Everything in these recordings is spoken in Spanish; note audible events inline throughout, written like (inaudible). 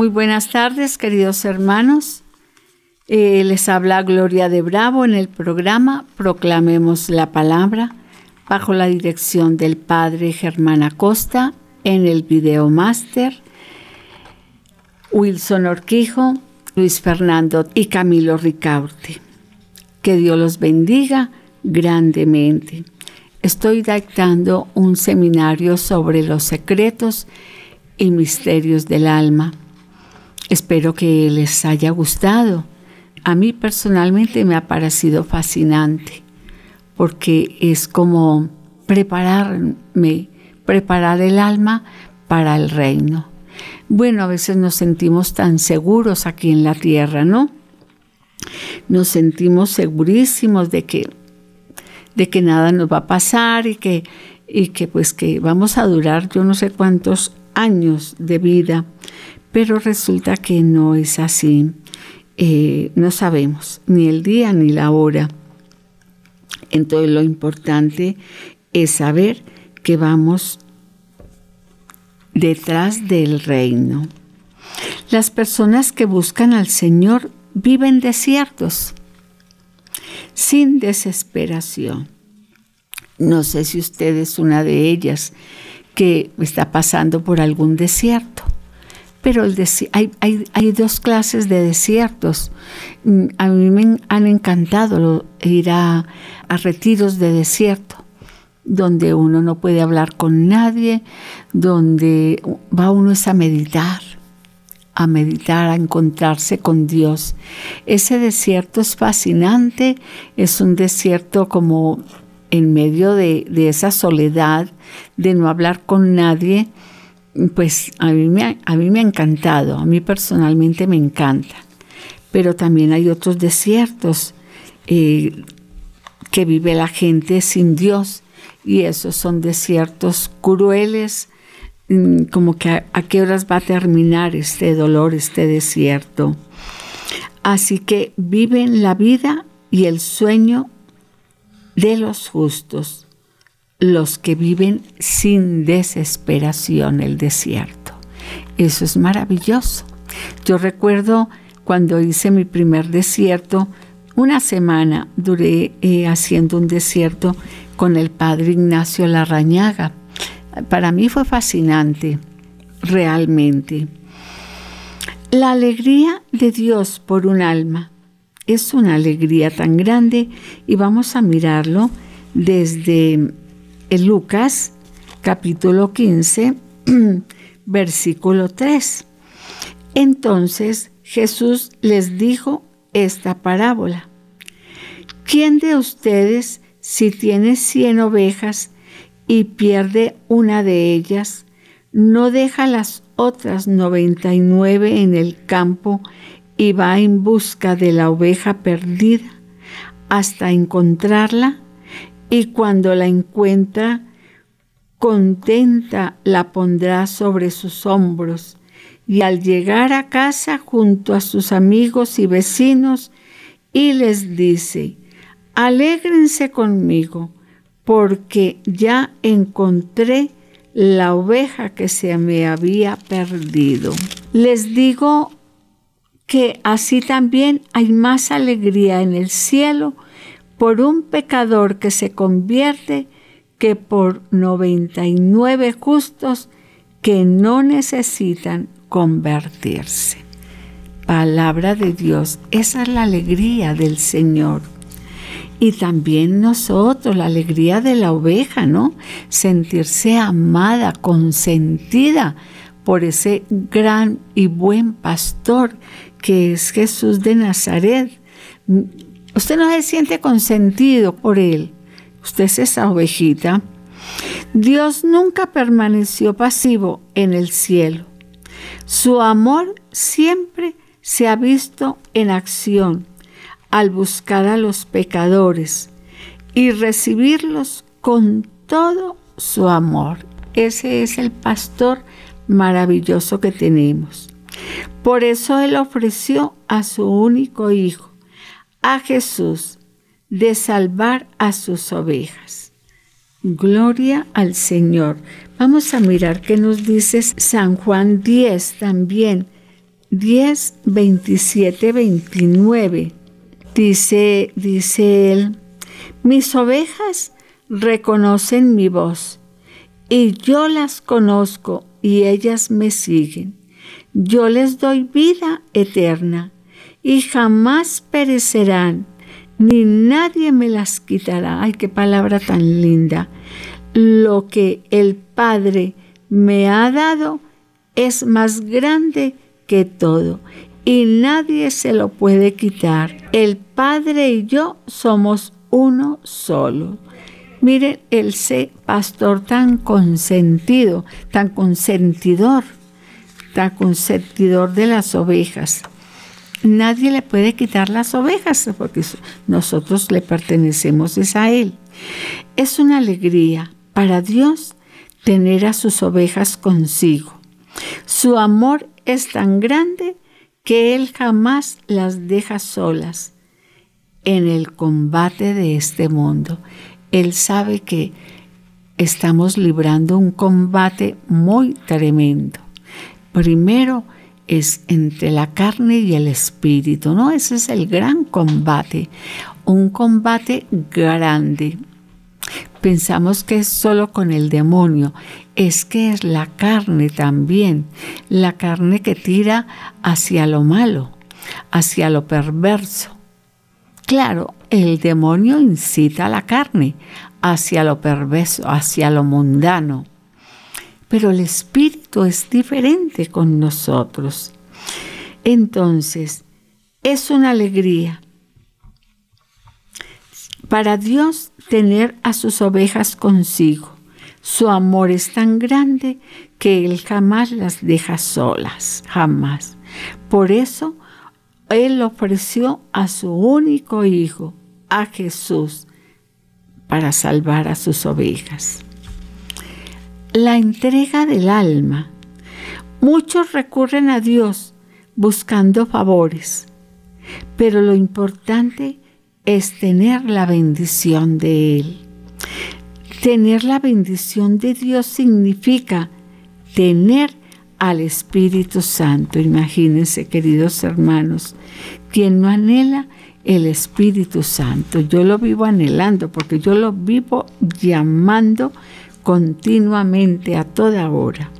Muy buenas tardes, queridos hermanos. Eh, les habla Gloria de Bravo en el programa Proclamemos la Palabra bajo la dirección del Padre Germán Acosta en el video máster Wilson Orquijo, Luis Fernando y Camilo Ricaurte. Que Dios los bendiga grandemente. Estoy dictando un seminario sobre los secretos y misterios del alma. Espero que les haya gustado. A mí personalmente me ha parecido fascinante porque es como prepararme, preparar el alma para el reino. Bueno, a veces nos sentimos tan seguros aquí en la tierra, ¿no? Nos sentimos segurísimos de que, de que nada nos va a pasar y que, y que pues que vamos a durar yo no sé cuántos años de vida, pero resulta que no es así. Eh, no sabemos ni el día ni la hora. Entonces lo importante es saber que vamos detrás del reino. Las personas que buscan al Señor viven desiertos, sin desesperación. No sé si usted es una de ellas que está pasando por algún desierto. Pero el hay, hay, dos clases de desiertos. Mm, a mí me han encantado ir a, a retiros de desierto donde uno no puede hablar con nadie, donde va uno es a meditar, a meditar, a encontrarse con Dios. Ese desierto es fascinante, es un desierto como en medio de, esa soledad, de no hablar con nadie, pues a mí, me, a mí me ha encantado, a mí personalmente me encanta. Pero también hay otros desiertos eh, que vive la gente sin Dios y esos son desiertos crueles, mm, como que a, qué horas va a terminar este dolor, este desierto. Así que viven la vida y el sueño de los justos, los que viven sin desesperación el desierto. Eso es maravilloso. Yo recuerdo cuando hice mi primer desierto, una semana duré eh, haciendo un desierto con el padre Ignacio Larrañaga. Para mí fue fascinante, realmente. La alegría de Dios por un alma es una alegría tan grande y vamos a mirarlo desde Lucas capítulo 15, (clears throat) versículo 3. Entonces Jesús les dijo esta parábola. ¿Quién de ustedes si tiene cien ovejas y pierde una de ellas, no deja las otras noventa y nueve en el campo y va en busca de la oveja perdida hasta encontrarla y cuando la encuentra, contenta la pondrá sobre sus hombros y al llegar a casa junto a sus amigos y vecinos y les dice, alégrense conmigo, porque ya encontré la oveja que se me había perdido. Les digo que así también hay más alegría en el cielo por un pecador que se convierte que por 99 justos que no necesitan convertirse. Palabra de Dios, esa es la alegría del Señor. Y también nosotros, la alegría de la oveja, ¿no? Sentirse amada, consentida por ese gran y buen pastor que es Jesús de Nazaret. Usted no se siente consentido por él. Usted es esa ovejita. Dios nunca permaneció pasivo en el cielo. Su amor siempre se ha visto en acción al buscar a los pecadores y recibirlos con todo su amor. Ese es el pastor maravilloso que tenemos. Por eso Él ofreció a su único Hijo, a Jesús, de salvar a sus ovejas. Gloria al Señor. Vamos a mirar qué nos dice San Juan 10 también, 10, 27, 29. Dice, dice él, mis ovejas reconocen mi voz y yo las conozco y ellas me siguen. Yo les doy vida eterna y jamás perecerán, ni nadie me las quitará. Ay, qué palabra tan linda. Lo que el Padre me ha dado es más grande que todo y nadie se lo puede quitar. El Padre y yo somos uno solo. Miren el ser pastor tan consentido, tan consentidor, tan consentidor de las ovejas. Nadie le puede quitar las ovejas porque nosotros le pertenecemos a Él. Es una alegría para Dios tener a sus ovejas consigo. Su amor es tan grande que Él jamás las deja solas en el combate de este mundo. Él sabe que estamos librando un combate muy tremendo. Primero es entre la carne y el espíritu, ¿no? Ese es el gran combate, un combate grande. Pensamos que es solo con el demonio, es que es la carne también, la carne que tira hacia lo malo, hacia lo perverso. Claro, el demonio incita a la carne hacia lo perverso, hacia lo mundano. Pero el espíritu es diferente con nosotros. Entonces, es una alegría para Dios tener a sus ovejas consigo. Su amor es tan grande que Él jamás las deja solas, jamás. Por eso Él ofreció a su único Hijo, a Jesús para salvar a sus ovejas. La entrega del alma. Muchos recurren a Dios buscando favores, pero lo importante es tener la bendición de Él. Tener la bendición de Dios significa tener al Espíritu Santo. Imagínense, queridos hermanos, quien no anhela el Espíritu Santo. Yo lo vivo anhelando porque yo lo vivo llamando continuamente a toda hora.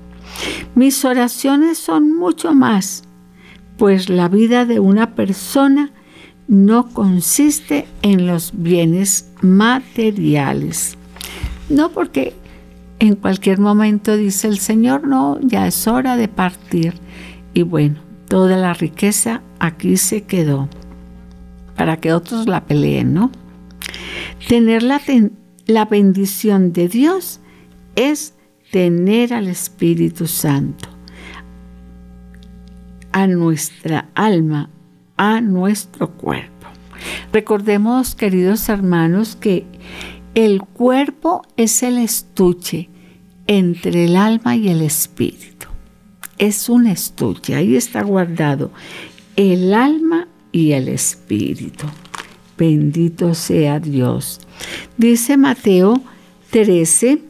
Mis oraciones son mucho más, pues la vida de una persona no consiste en los bienes materiales. No porque en cualquier momento dice el Señor, no, ya es hora de partir. Y bueno, toda la riqueza aquí se quedó para que otros la peleen, ¿no? Tener la, la bendición de Dios es tener al Espíritu Santo, a nuestra alma, a nuestro cuerpo. Recordemos, queridos hermanos, que el cuerpo es el estuche entre el alma y el espíritu. Es un estuche, ahí está guardado el alma y el Espíritu. Bendito sea Dios. Dice Mateo 13,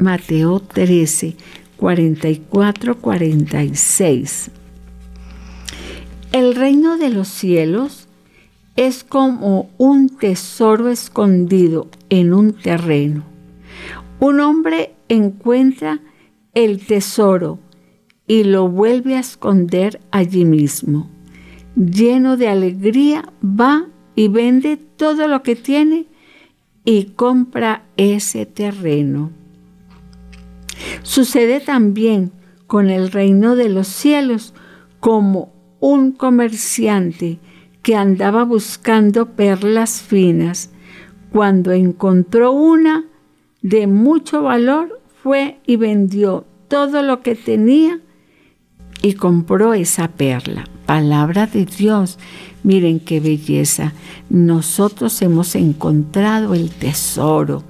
Mateo 13, 44, 46. El reino de los cielos es como un tesoro escondido en un terreno. Un hombre encuentra el tesoro y lo vuelve a esconder allí mismo lleno de alegría, va y vende todo lo que tiene y compra ese terreno. Sucede también con el reino de los cielos como un comerciante que andaba buscando perlas finas. Cuando encontró una de mucho valor, fue y vendió todo lo que tenía y compró esa perla palabra de Dios. Miren qué belleza. Nosotros hemos encontrado el tesoro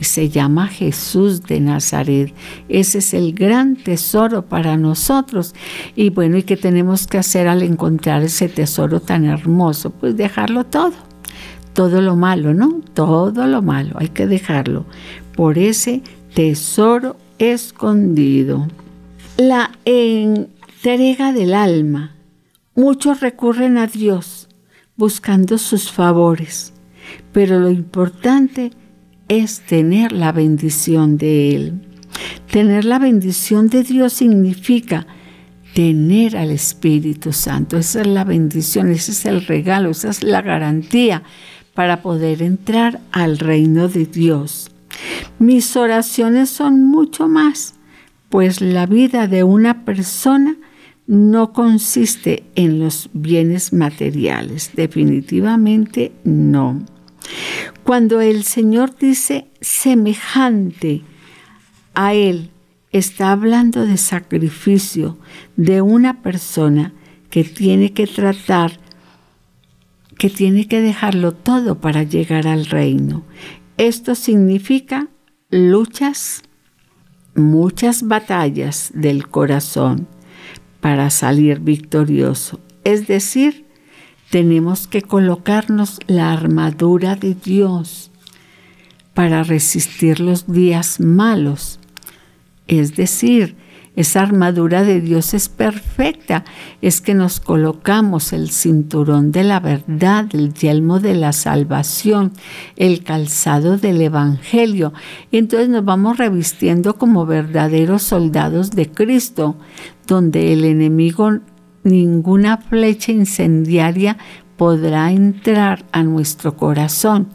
se llama Jesús de Nazaret. Ese es el gran tesoro para nosotros. Y bueno, ¿y qué tenemos que hacer al encontrar ese tesoro tan hermoso? Pues dejarlo todo. Todo lo malo, ¿no? Todo lo malo, hay que dejarlo por ese tesoro escondido. La en entrega del alma. Muchos recurren a Dios buscando sus favores, pero lo importante es tener la bendición de Él. Tener la bendición de Dios significa tener al Espíritu Santo. Esa es la bendición, ese es el regalo, esa es la garantía para poder entrar al reino de Dios. Mis oraciones son mucho más, pues la vida de una persona no consiste en los bienes materiales, definitivamente no. Cuando el Señor dice semejante a Él, está hablando de sacrificio de una persona que tiene que tratar, que tiene que dejarlo todo para llegar al reino. Esto significa luchas, muchas batallas del corazón para salir victorioso. Es decir, tenemos que colocarnos la armadura de Dios para resistir los días malos es decir, esa armadura de Dios es perfecta. Es que nos colocamos el cinturón de la verdad, el yelmo de la salvación, el calzado del Evangelio. Entonces nos vamos revistiendo como verdaderos soldados de Cristo, donde el enemigo ninguna flecha incendiaria podrá entrar a nuestro corazón,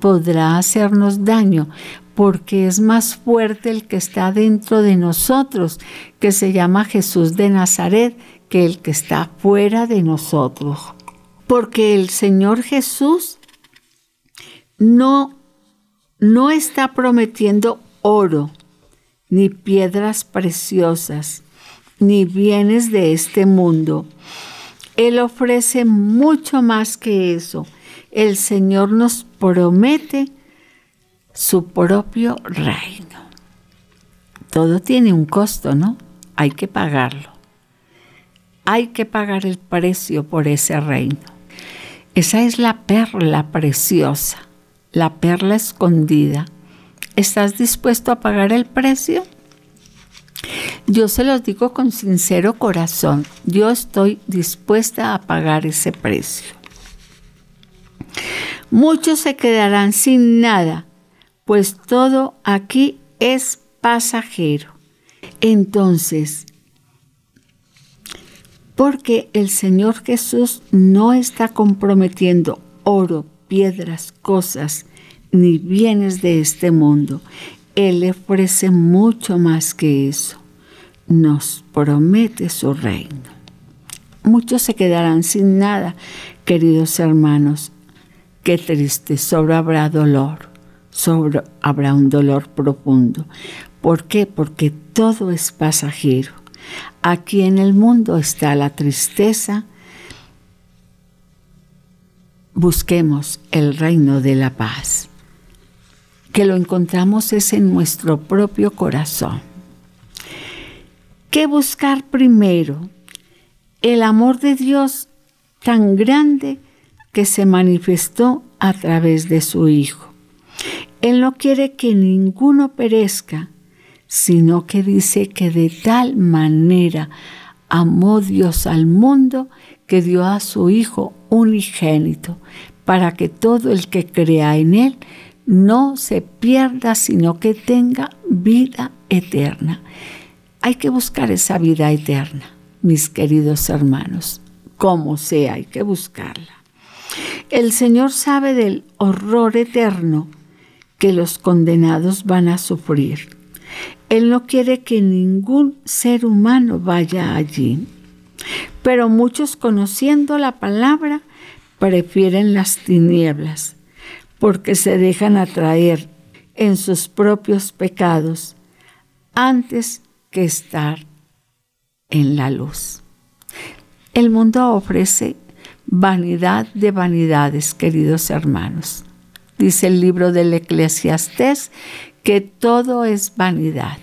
podrá hacernos daño, porque es más fuerte el que está dentro de nosotros, que se llama Jesús de Nazaret, que el que está fuera de nosotros. Porque el Señor Jesús no, no está prometiendo oro, ni piedras preciosas, ni bienes de este mundo. Él ofrece mucho más que eso. El Señor nos promete su propio reino. Todo tiene un costo, ¿no? Hay que pagarlo. Hay que pagar el precio por ese reino. Esa es la perla preciosa, la perla escondida. ¿Estás dispuesto a pagar el precio? Yo se los digo con sincero corazón, yo estoy dispuesta a pagar ese precio. Muchos se quedarán sin nada pues todo aquí es pasajero. Entonces, porque el Señor Jesús no está comprometiendo oro, piedras, cosas, ni bienes de este mundo. Él ofrece mucho más que eso. Nos promete su reino. Muchos se quedarán sin nada, queridos hermanos. Qué triste, sobre habrá dolor sobre, habrá un dolor profundo. ¿Por qué? Porque todo es pasajero. Aquí en el mundo está la tristeza. Busquemos el reino de la paz. Que lo encontramos es en nuestro propio corazón. ¿Qué buscar primero? El amor de Dios tan grande que se manifestó a través de su Hijo. Él no quiere que ninguno perezca, sino que dice que de tal manera amó Dios al mundo que dio a su Hijo unigénito, para que todo el que crea en Él no se pierda, sino que tenga vida eterna. Hay que buscar esa vida eterna, mis queridos hermanos, como sea, hay que buscarla. El Señor sabe del horror eterno que los condenados van a sufrir. Él no quiere que ningún ser humano vaya allí. Pero muchos conociendo la palabra prefieren las tinieblas porque se dejan atraer en sus propios pecados antes que estar en la luz. El mundo ofrece vanidad de vanidades, queridos hermanos dice el libro del Eclesiastés, que todo es vanidad.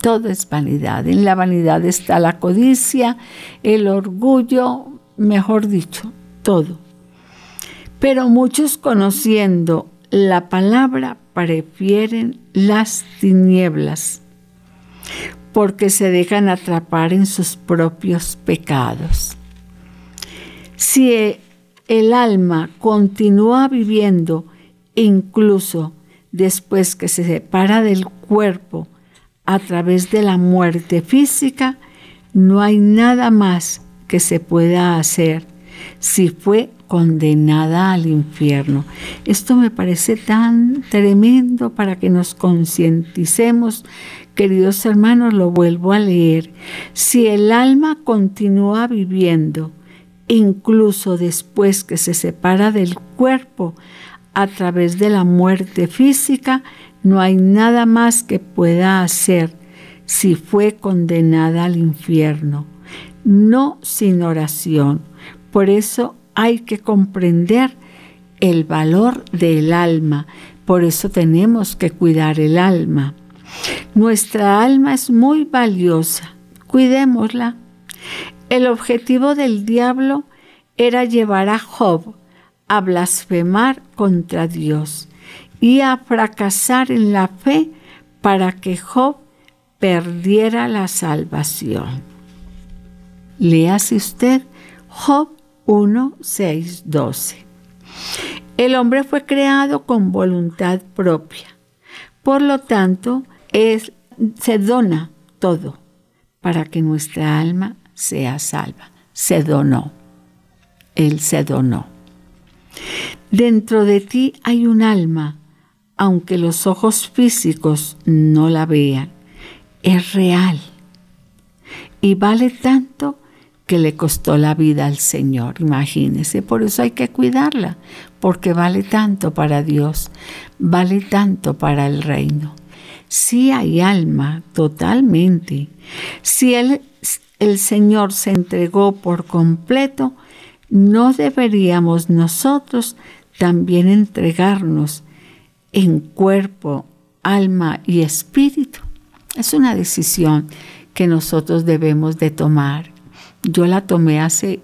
Todo es vanidad. En la vanidad está la codicia, el orgullo, mejor dicho, todo. Pero muchos conociendo la palabra prefieren las tinieblas porque se dejan atrapar en sus propios pecados. Si el alma continúa viviendo incluso después que se separa del cuerpo a través de la muerte física, no hay nada más que se pueda hacer si fue condenada al infierno. Esto me parece tan tremendo para que nos concienticemos. Queridos hermanos, lo vuelvo a leer. Si el alma continúa viviendo, incluso después que se separa del cuerpo a través de la muerte física, no hay nada más que pueda hacer si fue condenada al infierno, no sin oración. Por eso hay que comprender el valor del alma, por eso tenemos que cuidar el alma. Nuestra alma es muy valiosa, cuidémosla. El objetivo del diablo era llevar a Job a blasfemar contra Dios y a fracasar en la fe para que Job perdiera la salvación. Léase usted Job 1, 6, 12. El hombre fue creado con voluntad propia. Por lo tanto, es, se dona todo para que nuestra alma sea salva. Se donó. Él se donó. Dentro de ti hay un alma, aunque los ojos físicos no la vean. Es real y vale tanto que le costó la vida al Señor, imagínese. Por eso hay que cuidarla, porque vale tanto para Dios, vale tanto para el reino. Si hay alma, totalmente. Si el, el Señor se entregó por completo, no deberíamos nosotros también entregarnos en cuerpo, alma y espíritu. Es una decisión que nosotros debemos de tomar. Yo la tomé hace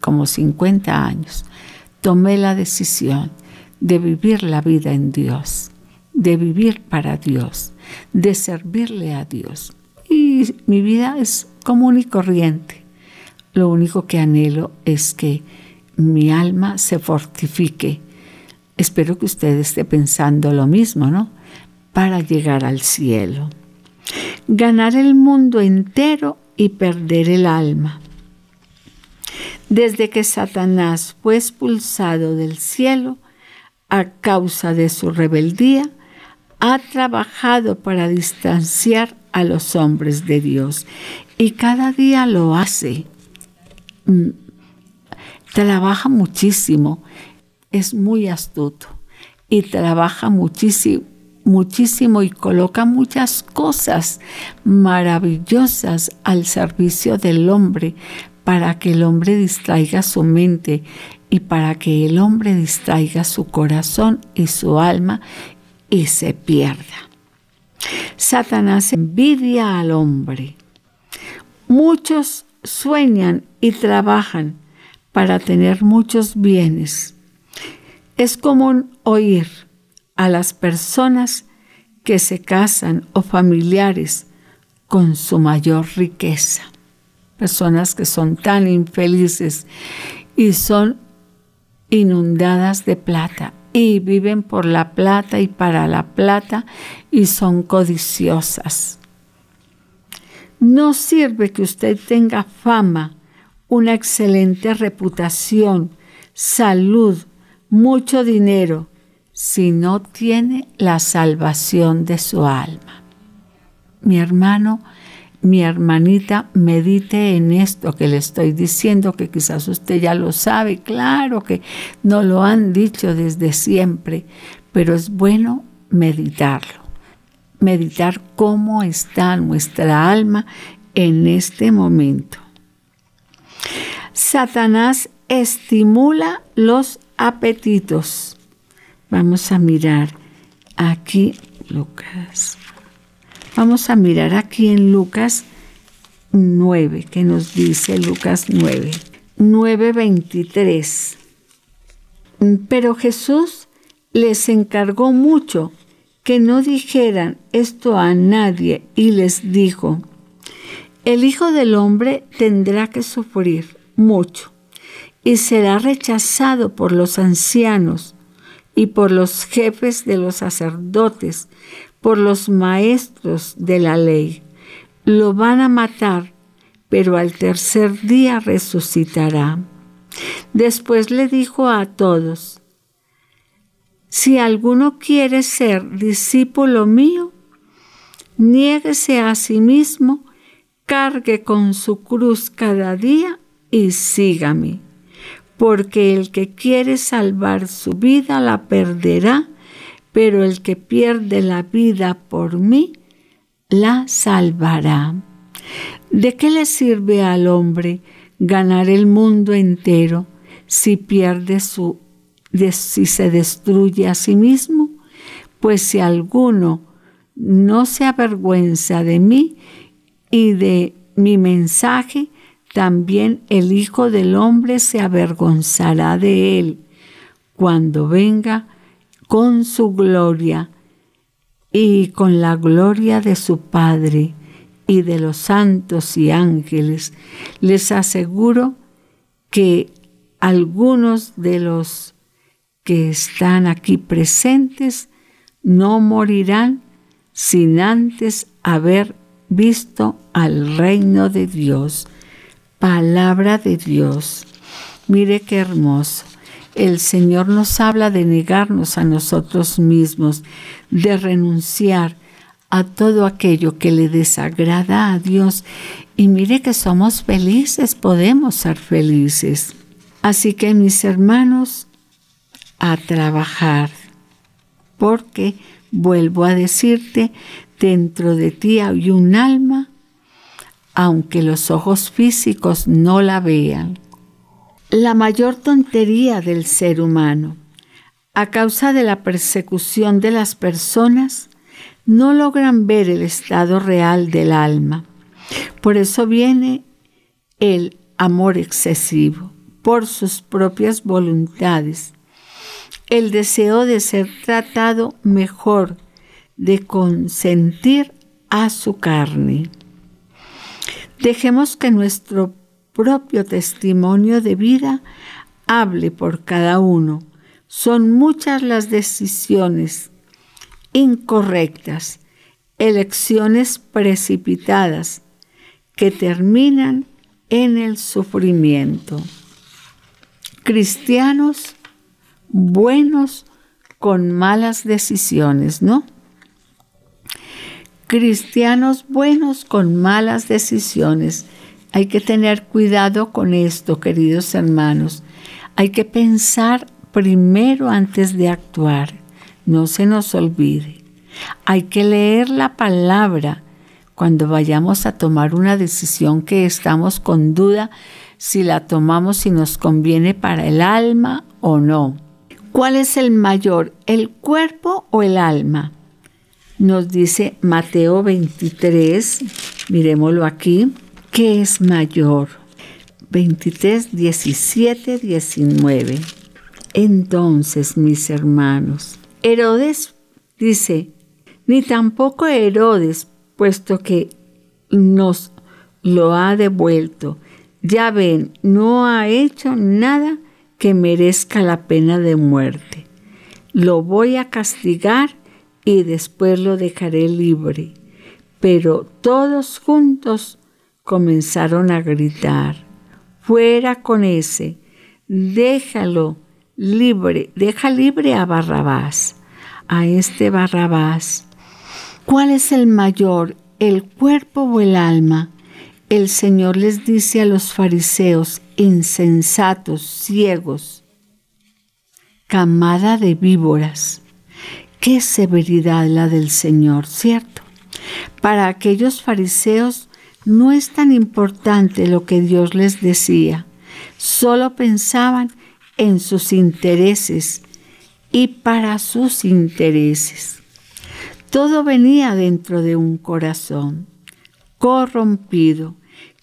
como 50 años. Tomé la decisión de vivir la vida en Dios, de vivir para Dios, de servirle a Dios. Y mi vida es común y corriente. Lo único que anhelo es que mi alma se fortifique. Espero que usted esté pensando lo mismo, ¿no? Para llegar al cielo. Ganar el mundo entero y perder el alma. Desde que Satanás fue expulsado del cielo a causa de su rebeldía, ha trabajado para distanciar a los hombres de Dios. Y cada día lo hace. Mm, trabaja muchísimo, es muy astuto. Y trabaja muchísimo, muchísimo y coloca muchas cosas maravillosas al servicio del hombre para que el hombre distraiga su mente y para que el hombre distraiga su corazón y su alma y se pierda. Satanás envidia al hombre. Muchos sueñan y trabajan para tener muchos bienes. Es común oír a las personas que se casan o familiares con su mayor riqueza. Personas que son tan infelices y son inundadas de plata y viven por la plata y para la plata y son codiciosas. No sirve que usted tenga fama, una excelente reputación, salud, mucho dinero, si no tiene la salvación de su alma. Mi hermano, mi hermanita, medite en esto que le estoy diciendo, que quizás usted ya lo sabe, claro que no lo han dicho desde siempre, pero es bueno meditarlo meditar cómo está nuestra alma en este momento. Satanás estimula los apetitos. Vamos a mirar aquí, Lucas. Vamos a mirar aquí en Lucas 9, que nos dice Lucas 9, 9:23. Pero Jesús les encargó mucho que no dijeran esto a nadie y les dijo, El Hijo del Hombre tendrá que sufrir mucho y será rechazado por los ancianos y por los jefes de los sacerdotes, por los maestros de la ley. Lo van a matar, pero al tercer día resucitará. Después le dijo a todos, si alguno quiere ser discípulo mío, niéguese a sí mismo, cargue con su cruz cada día y sígame. Porque el que quiere salvar su vida la perderá, pero el que pierde la vida por mí la salvará. ¿De qué le sirve al hombre ganar el mundo entero si pierde su si se destruye a sí mismo? Pues si alguno no se avergüenza de mí y de mi mensaje, también el Hijo del Hombre se avergonzará de él cuando venga con su gloria y con la gloria de su Padre y de los santos y ángeles. Les aseguro que algunos de los que están aquí presentes no morirán sin antes haber visto al reino de Dios. Palabra de Dios. Mire qué hermoso. El Señor nos habla de negarnos a nosotros mismos, de renunciar a todo aquello que le desagrada a Dios. Y mire que somos felices, podemos ser felices. Así que mis hermanos, a trabajar, porque Vuelvo a decirte, dentro de ti hay un alma, aunque los ojos físicos no la vean. La mayor tontería del ser humano, a causa de la persecución de las personas, no logran ver el estado real del alma. Por eso viene el amor excesivo, por sus propias voluntades, el deseo de ser tratado mejor, de consentir a su carne. Dejemos que nuestro propio testimonio de vida hable por cada uno. Son muchas las decisiones incorrectas, elecciones precipitadas que terminan en el sufrimiento. Cristianos buenos con malas decisiones, ¿no? Cristianos buenos con malas decisiones. Hay que tener cuidado con esto, queridos hermanos. Hay que pensar primero antes de actuar. No se nos olvide. Hay que leer la palabra cuando vayamos a tomar una decisión que estamos con duda si la tomamos si nos conviene para el alma o no. ¿Cuál es el mayor, el cuerpo o el alma? Nos dice Mateo 23, miremoslo aquí, ¿qué es mayor? 23, 17, 19. Entonces, mis hermanos, Herodes dice, ni tampoco Herodes, puesto que nos lo ha devuelto. Ya ven, no ha hecho nada que merezca la pena de muerte. Lo voy a castigar y después lo dejaré libre. Pero todos juntos comenzaron a gritar, fuera con ese, déjalo libre, deja libre a Barrabás, a este Barrabás. ¿Cuál es el mayor, el cuerpo o el alma? El Señor les dice a los fariseos, insensatos, ciegos, camada de víboras. Qué severidad la del Señor, ¿cierto? Para aquellos fariseos no es tan importante lo que Dios les decía, solo pensaban en sus intereses y para sus intereses. Todo venía dentro de un corazón corrompido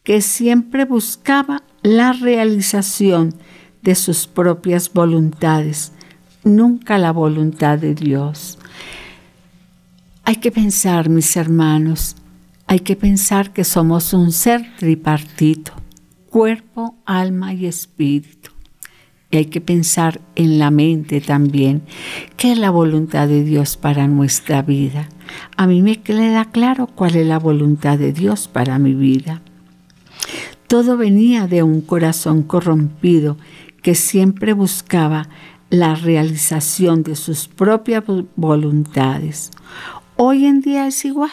que siempre buscaba la realización de sus propias voluntades, nunca la voluntad de Dios. Hay que pensar, mis hermanos, hay que pensar que somos un ser tripartito, cuerpo, alma y espíritu. Y hay que pensar en la mente también, qué es la voluntad de Dios para nuestra vida. A mí me queda claro cuál es la voluntad de Dios para mi vida. Todo venía de un corazón corrompido que siempre buscaba la realización de sus propias voluntades. Hoy en día es igual.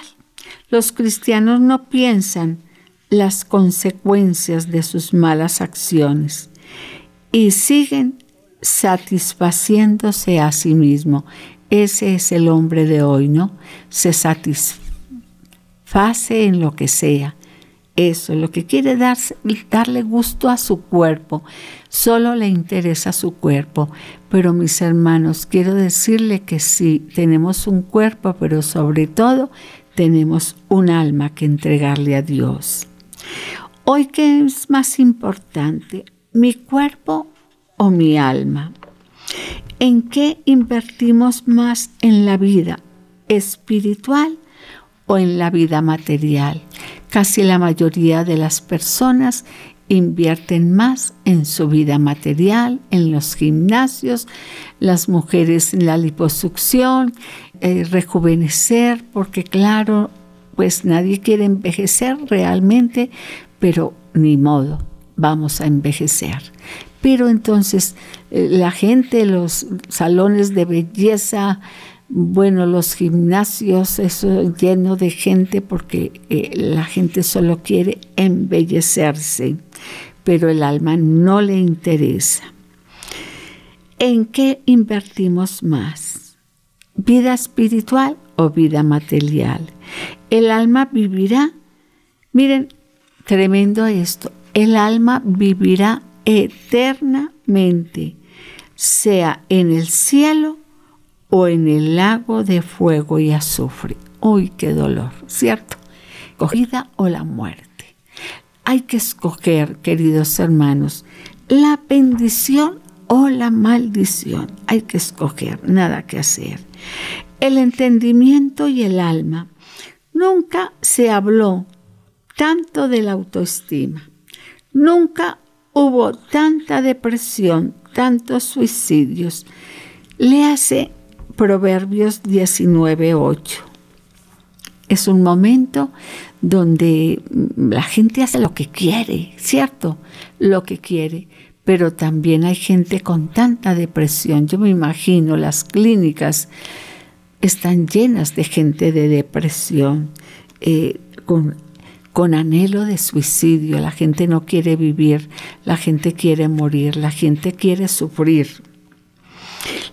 Los cristianos no piensan las consecuencias de sus malas acciones y siguen satisfaciéndose a sí mismo. Ese es el hombre de hoy, ¿no? Se satisface en lo que sea. Eso, lo que quiere darse, darle gusto a su cuerpo, solo le interesa su cuerpo. Pero mis hermanos, quiero decirle que sí, tenemos un cuerpo, pero sobre todo tenemos un alma que entregarle a Dios. Hoy, ¿qué es más importante? ¿Mi cuerpo o mi alma? ¿En qué invertimos más en la vida espiritual o en la vida material? Casi la mayoría de las personas invierten más en su vida material, en los gimnasios, las mujeres en la liposucción, eh, rejuvenecer, porque claro, pues nadie quiere envejecer realmente, pero ni modo, vamos a envejecer. Pero entonces eh, la gente, los salones de belleza, bueno, los gimnasios, eso lleno de gente porque eh, la gente solo quiere embellecerse, pero el alma no le interesa. ¿En qué invertimos más? ¿Vida espiritual o vida material? El alma vivirá, miren, tremendo esto, el alma vivirá eternamente, sea en el cielo o en el lago de fuego y azufre. ¡Uy, qué dolor! ¿Cierto? Cogida o la muerte. Hay que escoger, queridos hermanos, la bendición o la maldición. Hay que escoger, nada que hacer. El entendimiento y el alma. Nunca se habló tanto de la autoestima. Nunca hubo tanta depresión, tantos suicidios. Le hace Proverbios 19.8. Es un momento donde la gente hace lo que quiere, ¿cierto? Lo que quiere. Pero también hay gente con tanta depresión. Yo me imagino las clínicas están llenas de gente de depresión, eh, con, con anhelo de suicidio. La gente no quiere vivir, la gente quiere morir, la gente quiere sufrir.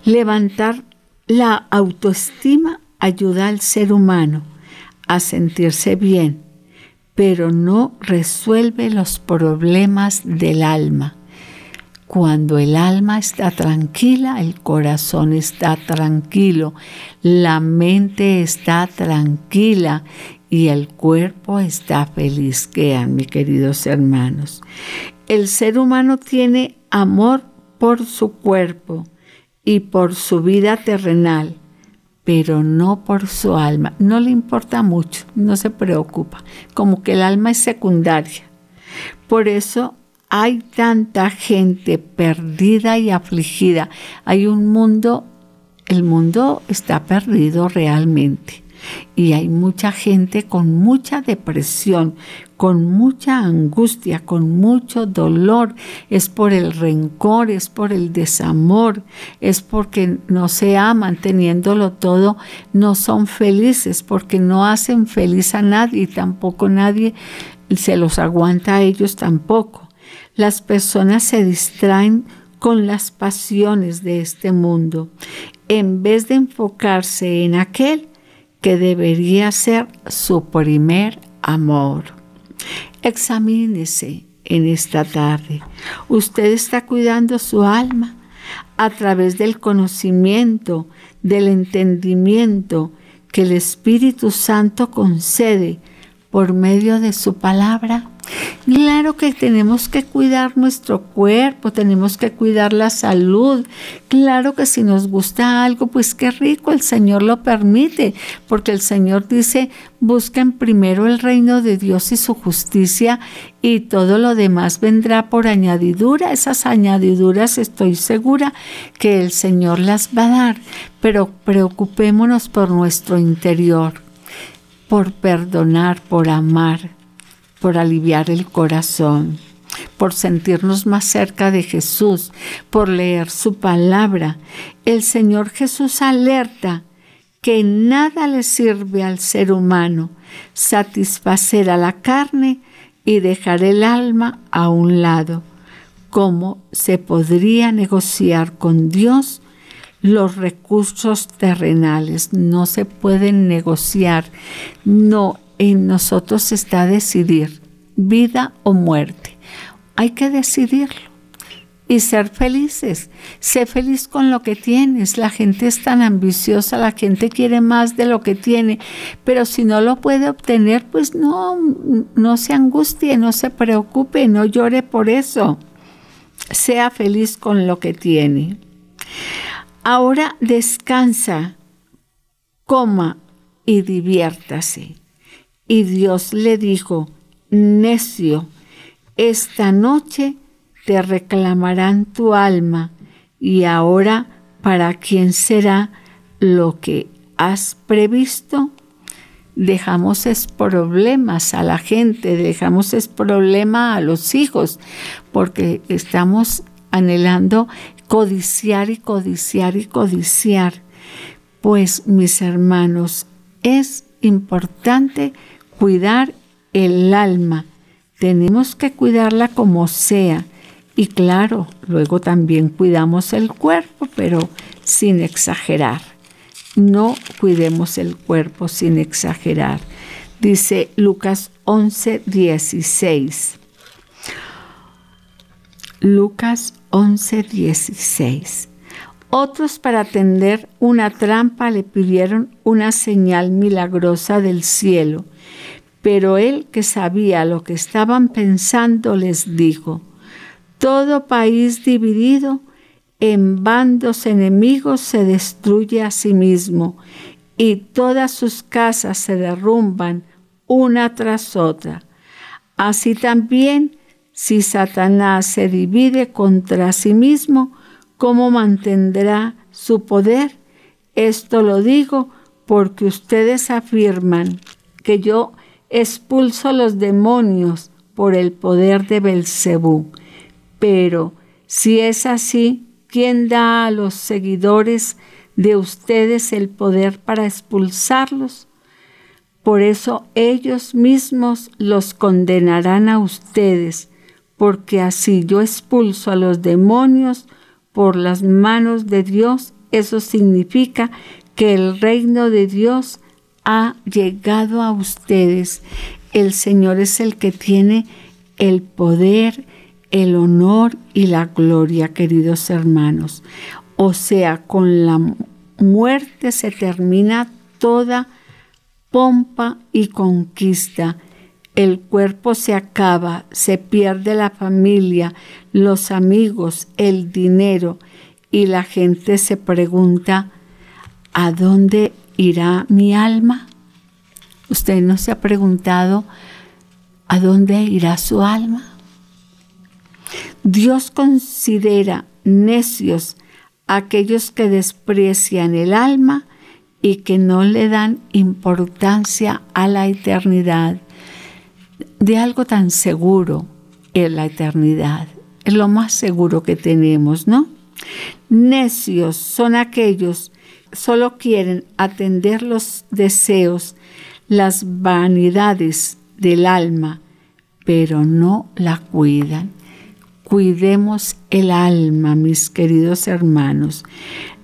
Levantar la autoestima ayuda al ser humano a sentirse bien, pero no resuelve los problemas del alma. Cuando el alma está tranquila, el corazón está tranquilo, la mente está tranquila y el cuerpo está feliz. Quedan, mis queridos hermanos. El ser humano tiene amor por su cuerpo y por su vida terrenal, pero no por su alma. No le importa mucho, no se preocupa, como que el alma es secundaria. Por eso hay tanta gente perdida y afligida. Hay un mundo, el mundo está perdido realmente. Y hay mucha gente con mucha depresión, con mucha angustia, con mucho dolor. Es por el rencor, es por el desamor, es porque no se aman teniéndolo todo, no son felices, porque no hacen feliz a nadie y tampoco nadie se los aguanta a ellos tampoco. Las personas se distraen con las pasiones de este mundo en vez de enfocarse en aquel que debería ser su primer amor. Examínese en esta tarde. Usted está cuidando su alma a través del conocimiento, del entendimiento que el Espíritu Santo concede por medio de su palabra. Claro que tenemos que cuidar nuestro cuerpo, tenemos que cuidar la salud. Claro que si nos gusta algo, pues qué rico, el Señor lo permite, porque el Señor dice, busquen primero el reino de Dios y su justicia y todo lo demás vendrá por añadidura. Esas añadiduras estoy segura que el Señor las va a dar, pero preocupémonos por nuestro interior, por perdonar, por amar por aliviar el corazón, por sentirnos más cerca de Jesús, por leer su palabra. El Señor Jesús alerta que nada le sirve al ser humano satisfacer a la carne y dejar el alma a un lado. ¿Cómo se podría negociar con Dios los recursos terrenales? No se pueden negociar. No en nosotros está decidir vida o muerte. Hay que decidirlo y ser felices. Sé feliz con lo que tienes. La gente es tan ambiciosa, la gente quiere más de lo que tiene, pero si no lo puede obtener, pues no, no se angustie, no se preocupe, no llore por eso. Sea feliz con lo que tiene. Ahora descansa, coma y diviértase. Y Dios le dijo, necio, esta noche te reclamarán tu alma y ahora para quién será lo que has previsto. Dejamos es problemas a la gente, dejamos es problema a los hijos, porque estamos anhelando codiciar y codiciar y codiciar. Pues mis hermanos, es importante cuidar el alma. Tenemos que cuidarla como sea. Y claro, luego también cuidamos el cuerpo, pero sin exagerar. No cuidemos el cuerpo sin exagerar. Dice Lucas 11, 16. Lucas 11, 16. Otros para tender una trampa le pidieron una señal milagrosa del cielo, pero él que sabía lo que estaban pensando les dijo, todo país dividido en bandos enemigos se destruye a sí mismo y todas sus casas se derrumban una tras otra. Así también, si Satanás se divide contra sí mismo, ¿cómo mantendrá su poder? Esto lo digo porque ustedes afirman que yo expulso los demonios por el poder de Belcebú. Pero si es así, ¿quién da a los seguidores de ustedes el poder para expulsarlos? Por eso ellos mismos los condenarán a ustedes, porque así yo expulso a los demonios por las manos de Dios, eso significa que el reino de Dios ha llegado a ustedes. El Señor es el que tiene el poder, el honor y la gloria, queridos hermanos. O sea, con la muerte se termina toda pompa y conquista el cuerpo se acaba, se pierde la familia, los amigos, el dinero y la gente se pregunta, ¿a dónde irá mi alma? ¿Usted no se ha preguntado a dónde irá su alma? Dios considera necios aquellos que desprecian el alma y que no le dan importancia a la eternidad de algo tan seguro en la eternidad. Es lo más seguro que tenemos, ¿no? Necios son aquellos solo quieren atender los deseos, las vanidades del alma, pero no la cuidan. Cuidemos el alma, mis queridos hermanos.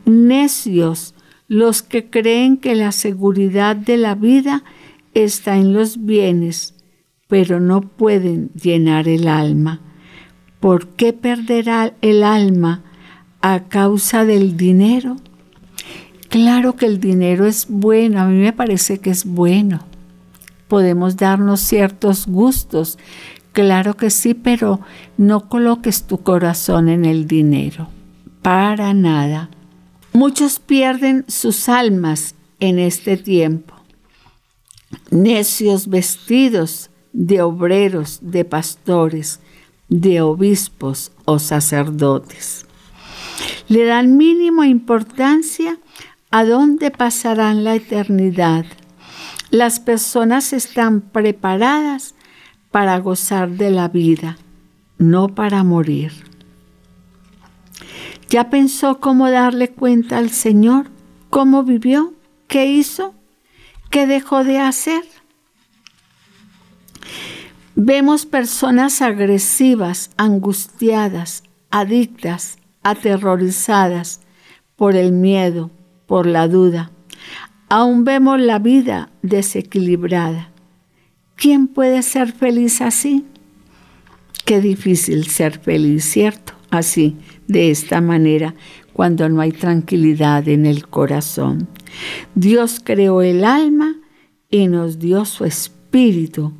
Necios los que creen que la seguridad de la vida está en los bienes, pero no pueden llenar el alma. ¿Por qué perderá el alma a causa del dinero? Claro que el dinero es bueno, a mí me parece que es bueno. Podemos darnos ciertos gustos, Claro que sí, pero no coloques tu corazón en el dinero. Para nada. Muchos pierden sus almas en este tiempo. Necios vestidos de obreros, de pastores, de obispos o sacerdotes. Le dan mínima importancia a dónde pasarán la eternidad. Las personas están preparadas para gozar de la vida, no para morir. ¿Ya pensó cómo darle cuenta al Señor? ¿Cómo vivió? ¿Qué hizo? ¿Qué dejó de hacer? Vemos personas agresivas, angustiadas, adictas, aterrorizadas por el miedo, por la duda. Aún vemos la vida desequilibrada. ¿Quién puede ser feliz así? Qué difícil ser feliz, ¿cierto? Así, de esta manera, cuando no hay tranquilidad en el corazón. Dios creó el alma y nos dio su espíritu,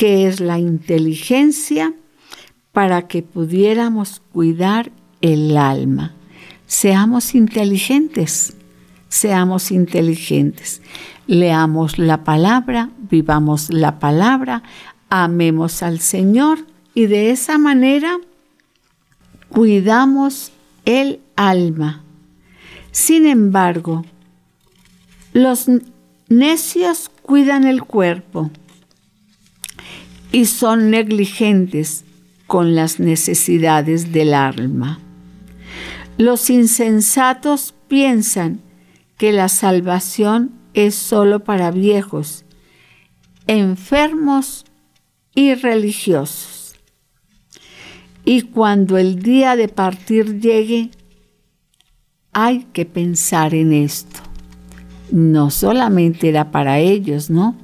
que es la inteligencia, para que pudiéramos cuidar el alma. Seamos inteligentes, seamos inteligentes. Leamos la palabra, vivamos la palabra, amemos al Señor y de esa manera cuidamos el alma. Sin embargo, los necios cuidan el cuerpo y son negligentes con las necesidades del alma. Los insensatos piensan que la salvación es solo para viejos, enfermos y religiosos. Y cuando el día de partir llegue, hay que pensar en esto. No solamente era para ellos, ¿no?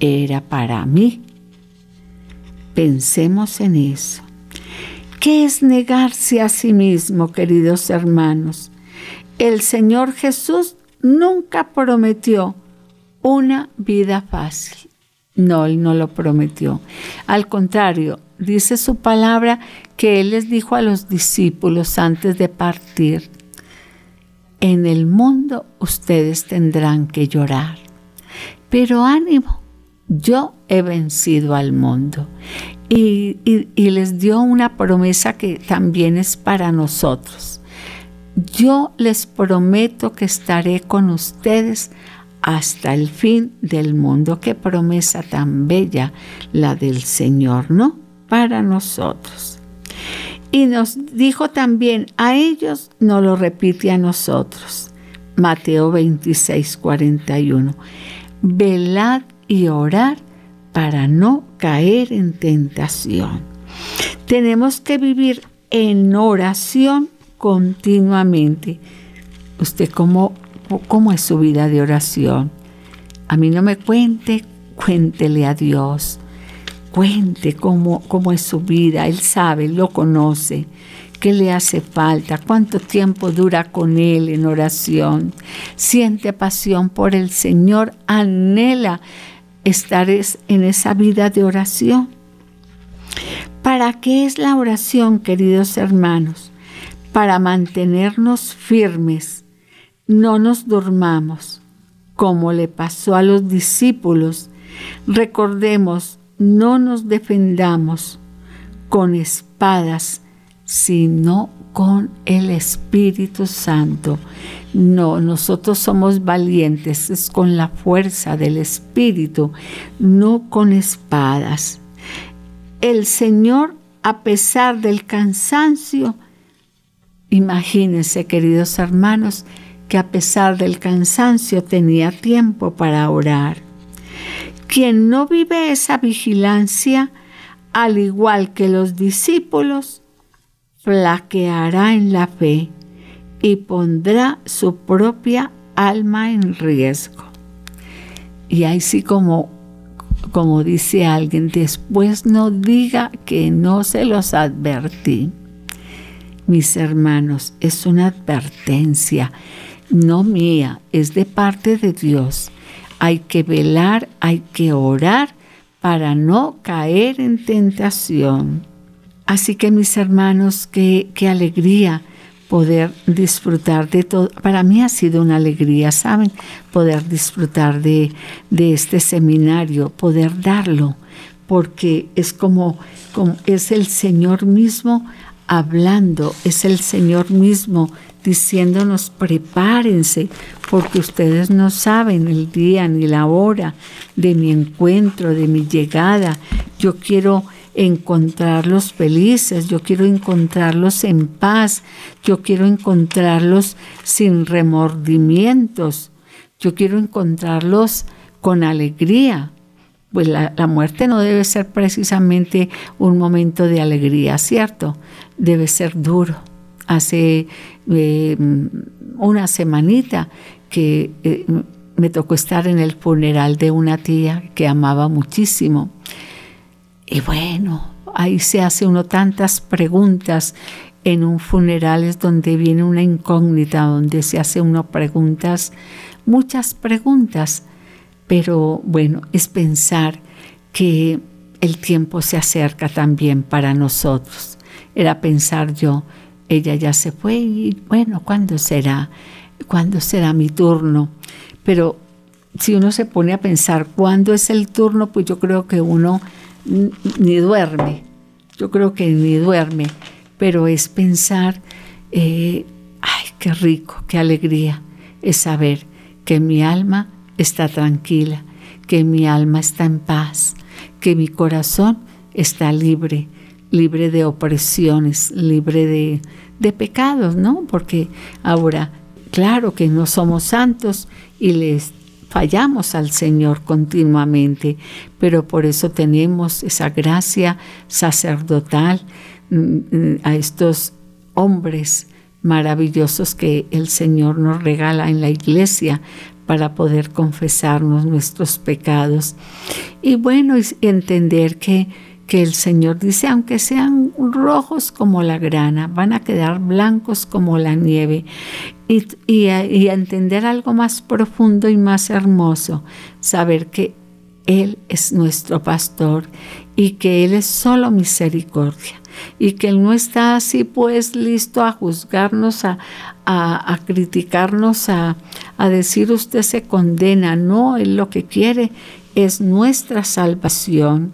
Era para mí. Pensemos en eso. ¿Qué es negarse a sí mismo, queridos hermanos? El Señor Jesús nunca prometió una vida fácil. No, Él no lo prometió. Al contrario, dice su palabra que Él les dijo a los discípulos antes de partir, en el mundo ustedes tendrán que llorar, pero ánimo, yo he vencido al mundo. Y, les dio una promesa que también es para nosotros yo les prometo que estaré con ustedes hasta el fin del mundo. Qué promesa tan bella la del Señor, ¿no? Para nosotros. Y nos dijo también, a ellos no lo repite a nosotros. Mateo 26, 41. Velad y orad para no caer en tentación. Tenemos que vivir en oración continuamente. ¿Usted cómo, cómo es su vida de oración? A mí no me cuente, cuéntele a Dios. Cuente cómo, cómo es su vida. Él sabe, lo conoce. ¿Qué le hace falta? ¿Cuánto tiempo dura con Él en oración? Siente pasión por el Señor, anhela estar en esa vida de oración. ¿Para qué es la oración, queridos hermanos? para mantenernos firmes, no nos durmamos, como le pasó a los discípulos. Recordemos, no nos defendamos con espadas, sino con el Espíritu Santo. No, nosotros somos valientes, es con la fuerza del Espíritu, no con espadas. El Señor, a pesar del cansancio, Imagínense, queridos hermanos, que a pesar del cansancio tenía tiempo para orar. Quien no vive esa vigilancia, al igual que los discípulos, flaqueará en la fe y pondrá su propia alma en riesgo. Y ahí sí como, como dice alguien, después no diga que no se los advertí mis hermanos, es una advertencia, no mía, es de parte de Dios. Hay que velar, hay que orar para no caer en tentación. Así que mis hermanos, qué, alegría poder disfrutar de todo. Para mí ha sido una alegría, ¿saben? Poder disfrutar de, de este seminario, poder darlo, porque es como, como, es el Señor mismo hablando, es el Señor mismo diciéndonos prepárense, porque ustedes no saben el día ni la hora de mi encuentro, de mi llegada. Yo quiero encontrarlos felices, yo quiero encontrarlos en paz, yo quiero encontrarlos sin remordimientos, yo quiero encontrarlos con alegría. Pues la, muerte no debe ser precisamente un momento de alegría, ¿cierto? Debe ser duro. Hace eh, una semanita que eh, me tocó estar en el funeral de una tía que amaba muchísimo y bueno, ahí se hace uno tantas preguntas en un funeral es donde viene una incógnita, donde se hace uno preguntas, muchas preguntas, pero bueno, es pensar que el tiempo se acerca también para nosotros. Era pensar yo, ella ya se fue y bueno, ¿cuándo será? ¿Cuándo será mi turno? Pero si uno se pone a pensar cuándo es el turno, pues yo creo que uno ni duerme, yo creo que ni duerme, pero es pensar, eh, ay, qué rico, qué alegría, es saber que mi alma está tranquila, que mi alma está en paz, que mi corazón está libre, libre de opresiones, libre de, de pecados, ¿no? Porque ahora, claro que no somos santos y les fallamos al Señor continuamente, pero por eso tenemos esa gracia sacerdotal mm, mm, a estos hombres maravillosos que el Señor nos regala en la iglesia para poder confesarnos nuestros pecados. Y bueno, entender que que el Señor dice, aunque sean rojos como la grana, van a quedar blancos como la nieve. Y, y, entender algo más profundo y más hermoso, saber que Él es nuestro pastor y que Él es solo misericordia y que Él no está así pues listo a juzgarnos, a, a, criticarnos, a, a decir usted se condena. No, Él lo que quiere es nuestra salvación.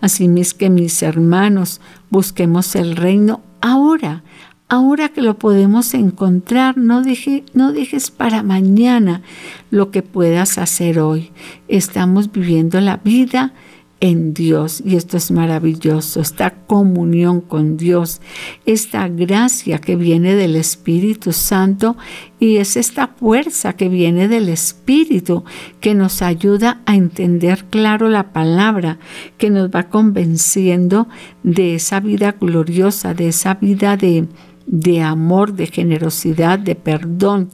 Así mis que mis hermanos, busquemos el reino ahora, ahora que lo podemos encontrar, no, deje, no dejes para mañana lo que puedas hacer hoy. Estamos viviendo la vida en Dios. Y esto es maravilloso, esta comunión con Dios, esta gracia que viene del Espíritu Santo y es esta fuerza que viene del Espíritu que nos ayuda a entender claro la palabra, que nos va convenciendo de esa vida gloriosa, de esa vida de de amor, de generosidad, de perdón.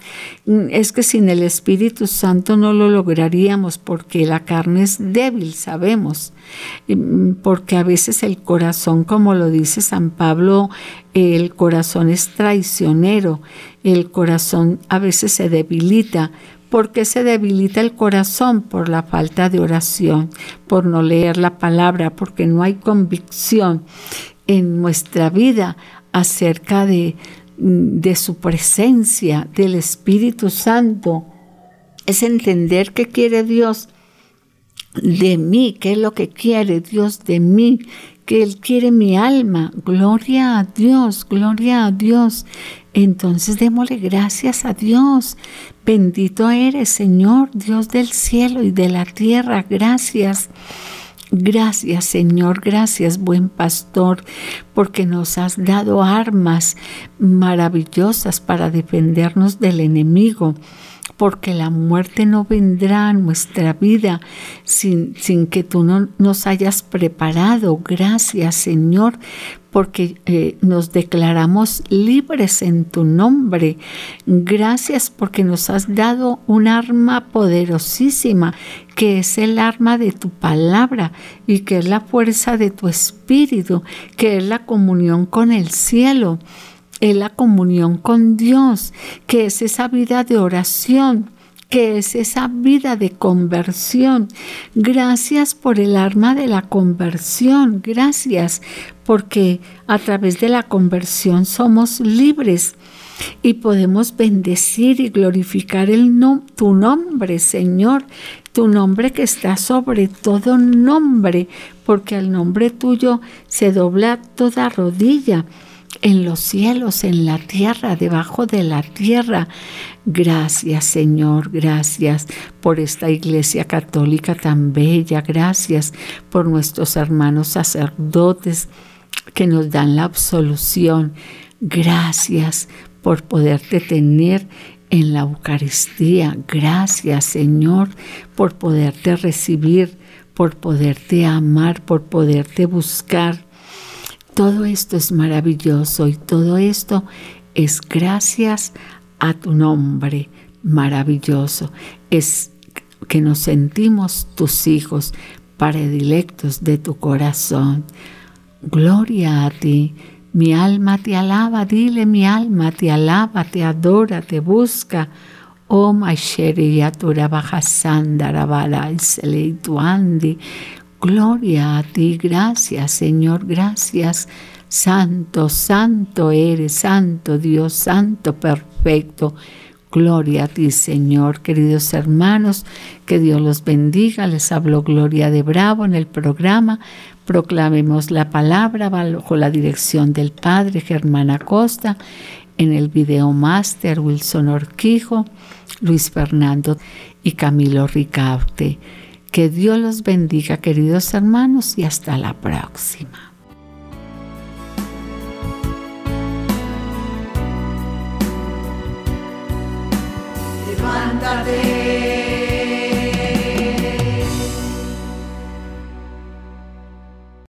Es que sin el Espíritu Santo no lo lograríamos porque la carne es débil, sabemos, mm, porque a veces el corazón, como lo dice San Pablo, el corazón es traicionero, el corazón a veces se debilita. ¿Por qué se debilita el corazón? Por la falta de oración, por no leer la palabra, porque no hay convicción en nuestra vida acerca de, de su presencia, del Espíritu Santo. Es entender qué quiere Dios de mí, qué es lo que quiere Dios de mí, que Él quiere mi alma. Gloria a Dios, gloria a Dios. Entonces démosle gracias a Dios. Bendito eres, Señor, Dios del cielo y de la tierra. Gracias. Gracias Señor, gracias buen pastor, porque nos has dado armas maravillosas para defendernos del enemigo porque la muerte no vendrá a nuestra vida sin, sin que tú no nos hayas preparado. Gracias, Señor, porque eh, nos declaramos libres en tu nombre. Gracias porque nos has dado un arma poderosísima, que es el arma de tu palabra y que es la fuerza de tu espíritu, que es la comunión con el cielo es la comunión con Dios, que es esa vida de oración que es esa vida de conversión. Gracias por el arma de la conversión. Gracias porque a través de la conversión somos libres y podemos bendecir y glorificar el tu nombre, Señor, tu nombre que está sobre todo nombre, porque al nombre tuyo se dobla toda rodilla en los cielos, en la tierra, debajo de la tierra. Gracias Señor, gracias por esta iglesia católica tan bella, gracias por nuestros hermanos sacerdotes que nos dan la absolución. Gracias por poderte tener en la Eucaristía. Gracias Señor por poderte recibir, por poderte amar, por poderte buscar. Todo esto es maravilloso y todo esto es gracias a tu nombre maravilloso. Es que nos sentimos tus hijos predilectos de tu corazón. Gloria a ti. Mi alma te alaba, dile mi alma te alaba, te adora, te busca. Oh Maisheri Yatura Bajasandara Seleituandi. Gloria a ti, gracias Señor, gracias. Santo, santo eres, santo Dios, santo perfecto. Gloria a ti, Señor. Queridos hermanos, que Dios los bendiga. Les habló Gloria de Bravo en el programa. Proclamemos la palabra bajo la dirección del Padre Germán Acosta. En el video máster Wilson Orquijo, Luis Fernando y Camilo Ricarte. Que Dios los bendiga, queridos hermanos, y hasta la próxima. Levántate.